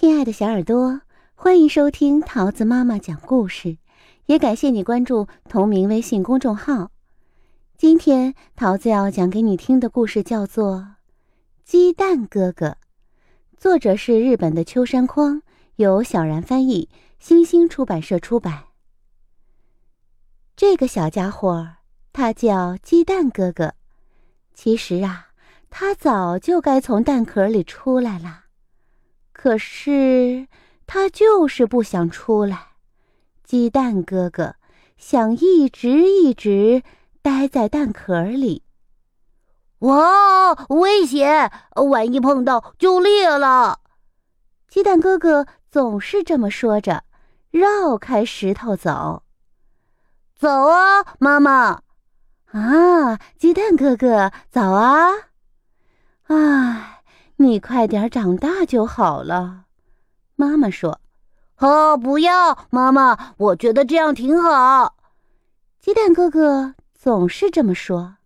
亲爱的小耳朵，欢迎收听桃子妈妈讲故事，也感谢你关注同名微信公众号。今天桃子要讲给你听的故事叫做《鸡蛋哥哥》，作者是日本的秋山匡，由小然翻译，星星出版社出版。这个小家伙，他叫鸡蛋哥哥。其实啊，他早就该从蛋壳里出来了。可是他就是不想出来，鸡蛋哥哥想一直一直待在蛋壳里。哇，危险！万一碰到就裂了。鸡蛋哥哥总是这么说着，绕开石头走。走啊，妈妈！啊，鸡蛋哥哥，早啊！唉。你快点长大就好了，妈妈说。哦，不要，妈妈，我觉得这样挺好。鸡蛋哥哥总是这么说。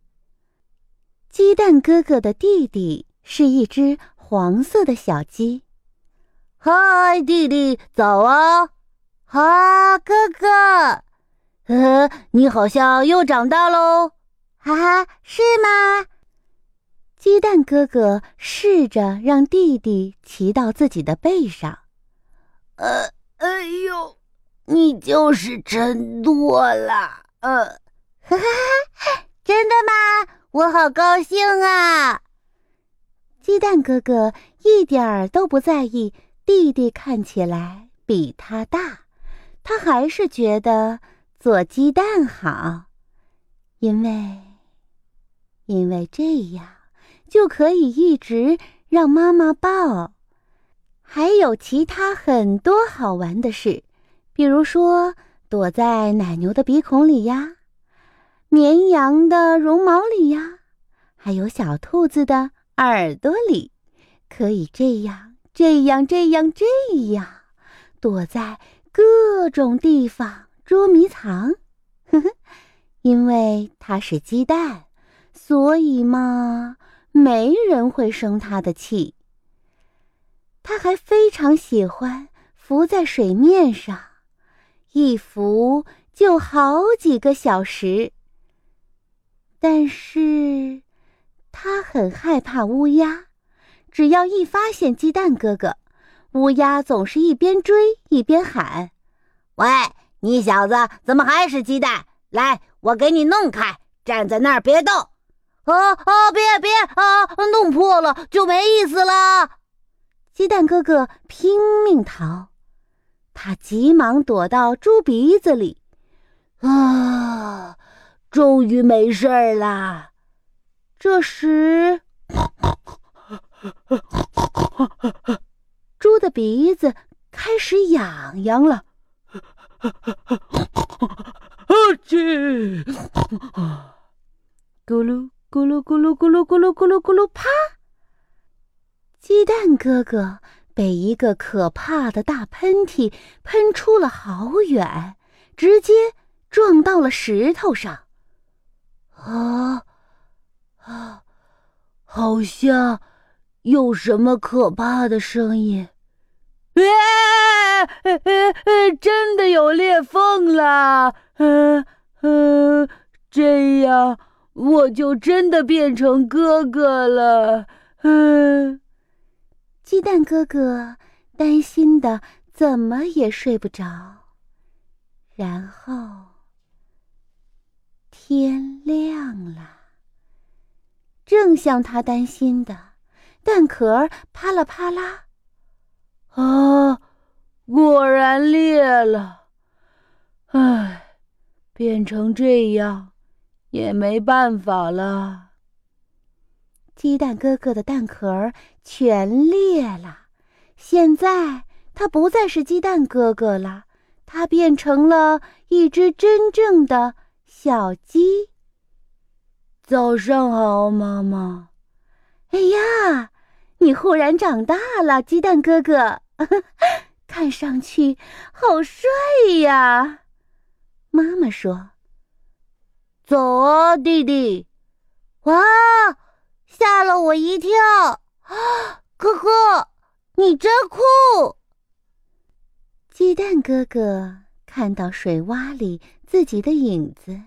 鸡蛋哥哥的弟弟是一只黄色的小鸡。嗨，弟弟，早啊！哈，哥哥，呃，你好像又长大喽。哈哈，是吗？鸡蛋哥哥试着让弟弟骑到自己的背上。呃，哎呦，你就是真多了。呃，哈哈，真的吗？我好高兴啊！鸡蛋哥哥一点儿都不在意弟弟看起来比他大，他还是觉得做鸡蛋好，因为，因为这样。就可以一直让妈妈抱，还有其他很多好玩的事，比如说躲在奶牛的鼻孔里呀，绵羊的绒毛里呀，还有小兔子的耳朵里，可以这样这样这样这样，躲在各种地方捉迷藏。呵呵，因为它是鸡蛋，所以嘛。没人会生他的气。他还非常喜欢浮在水面上，一浮就好几个小时。但是，他很害怕乌鸦。只要一发现鸡蛋哥哥，乌鸦总是一边追一边喊：“喂，你小子怎么还是鸡蛋？来，我给你弄开，站在那儿别动。”啊啊！别别啊！弄破了就没意思了。鸡蛋哥哥拼命逃，他急忙躲到猪鼻子里。啊，终于没事儿了。这时，猪的鼻子开始痒痒了。啊去！咕噜。咕噜咕噜咕噜咕噜咕噜咕噜，啪！鸡蛋哥哥被一个可怕的大喷嚏喷出了好远，直接撞到了石头上。啊啊！好像有什么可怕的声音！哎真的有裂缝了！嗯嗯，这样。我就真的变成哥哥了，嗯。鸡蛋哥哥担心的怎么也睡不着。然后天亮了，正像他担心的，蛋壳啪啦啪啦，啊，果然裂了。唉，变成这样。也没办法了。鸡蛋哥哥的蛋壳全裂了，现在他不再是鸡蛋哥哥了，他变成了一只真正的小鸡。早上好，妈妈。哎呀，你忽然长大了，鸡蛋哥哥，看上去好帅呀。妈妈说。走啊，弟弟！哇，吓了我一跳！啊，哥哥，你真酷！鸡蛋哥哥看到水洼里自己的影子，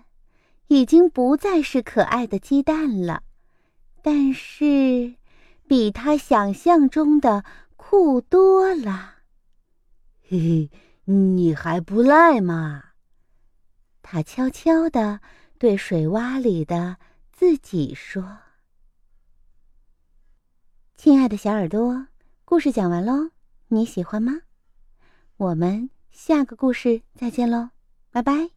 已经不再是可爱的鸡蛋了，但是比他想象中的酷多了。嘿嘿，你还不赖嘛！他悄悄地对水洼里的自己说：“亲爱的小耳朵，故事讲完喽，你喜欢吗？我们下个故事再见喽，拜拜。”